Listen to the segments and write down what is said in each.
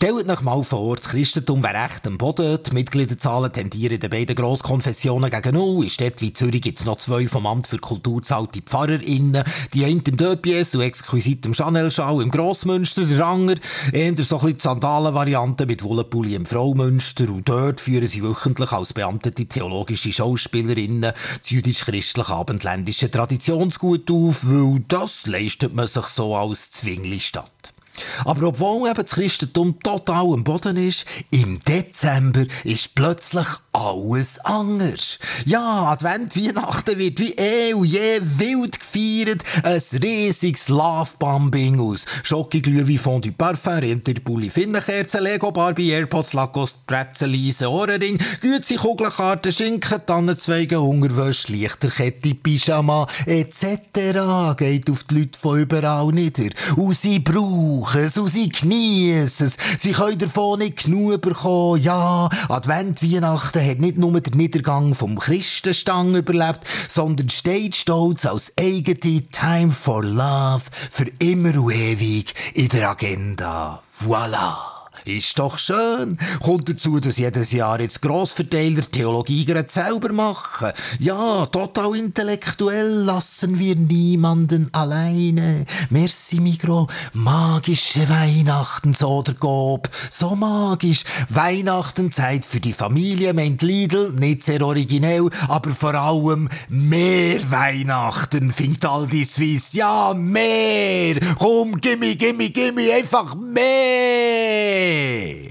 Stellt euch mal vor, das Christentum wäre recht am Boden, die Mitgliederzahlen tendieren den beiden Grosskonfessionen gegen Null. In Städten wie Zürich gibt es noch zwei vom Amt für Kultur zahlte PfarrerInnen, die einen im Döpies und exquisit im Chanel-Schau im Grossmünster, der Ranger, eher so ein bisschen die Sandalen-Variante mit Wollenpulli im Fraumünster und dort führen sie wöchentlich als beamtete theologische Schauspielerinnen das jüdisch-christliche abendländische Traditionsgut auf, weil das leistet man sich so als Zwingli-Stadt. Aber obwohl eben das Christentum total am Boden ist, im Dezember ist plötzlich alles anders. Ja, Advent, Weihnachten wird wie eh und je wild gefeiert. Ein riesiges Love-Bombing aus Schokiglühwein, Fondue Parfum, Rinderpulli, Finnenkerzen, Lego, Barbie, Airpods, Lacoste, Brezelise, Ohrenring, Gützi, Kugelkarten, Schinken, Tannenzweige, Hungerwäsche, Lichterkette, Pyjama, etc. geht auf die Leute von überall nieder. Und sie brauchen es und sie genießen es. Sie können davon nicht genug bekommen. Ja, Advent, Weihnachten hat nicht nur den Niedergang vom Christenstang überlebt, sondern steht stolz als eigene Time for Love für immer und ewig in der Agenda. Voilà! Ist doch schön. Kommt dazu, dass jedes Jahr jetzt Grossverteiler Theologie gerade selber machen. Ja, total intellektuell lassen wir niemanden alleine. Merci, Migro. Magische Weihnachten, so der Gob. So magisch. Weihnachtenzeit für die Familie, meint Lidl. Nicht sehr originell, aber vor allem mehr Weihnachten, findet Aldi Swiss. Ja, mehr. Komm, gimme, gimme, gimme, einfach mehr. Money.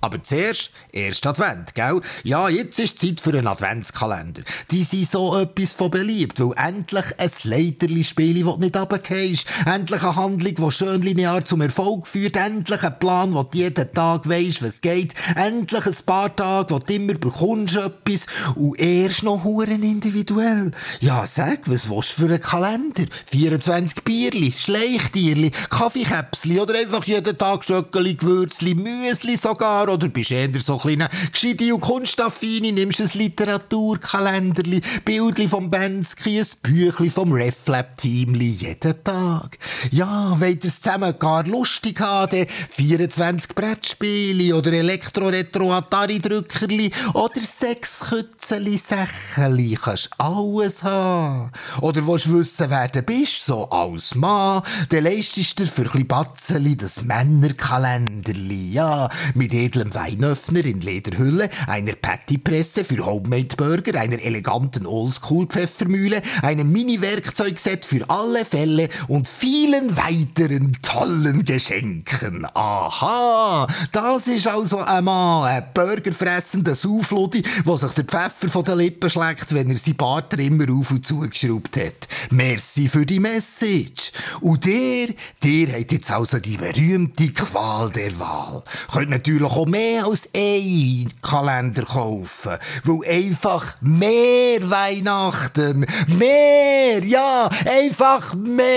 Aber zuerst, erst Advent, gell? Ja, jetzt ist Zeit für einen Adventskalender. Die sind so etwas von beliebt, weil endlich ein Leiterli-Spiel, das nicht runtergehst. Endlich eine Handlung, die schön linear zum Erfolg führt. Endlich ein Plan, wo du jeden Tag weisst, was geht. Endlich ein paar Tage, wo du immer bekommst etwas. Und erst noch huren individuell. Ja, sag, was willst du für einen Kalender? 24 Bierli, Schleichtierli, Kaffeekäpsli oder einfach jeden Tag Schöckeli, Gewürzli, Müsli sogar oder bist eher so kleine gescheite und kunstaffine, nimmst ein Literaturkalenderli, Bildli vom Bensky, ein Büchli vom Reflab-Teamli jeden Tag. Ja, wollt ihr es zusammen gar lustig haben, 24 Brettspiele oder Elektro-Retro-Atari-Drückerli oder sechs Kützeli, Sächeli, kannst alles haben. Oder willst du wissen, wer du bist, so als Mann, dann leistest du für ein bisschen Batzeli das Männerkalenderli, ja, mit edlem Weinöffner in Lederhülle, einer Pattypresse für Homemade-Burger, einer eleganten Oldschool-Pfeffermühle, einem Mini-Werkzeugset für alle Fälle und vielen weiteren tollen Geschenken. Aha, das ist also ein Mann, ein burgerfressender Saufludi, der sich der Pfeffer von den Lippen schlägt, wenn er sein Bart immer auf und zugeschraubt hat. Merci für die Message. Und der, der hat jetzt also die berühmte Qual der Wahl. Könnt natürlich auch mehr als ein Kalender kaufen, weil einfach mehr Weihnachten, mehr, ja, einfach mehr.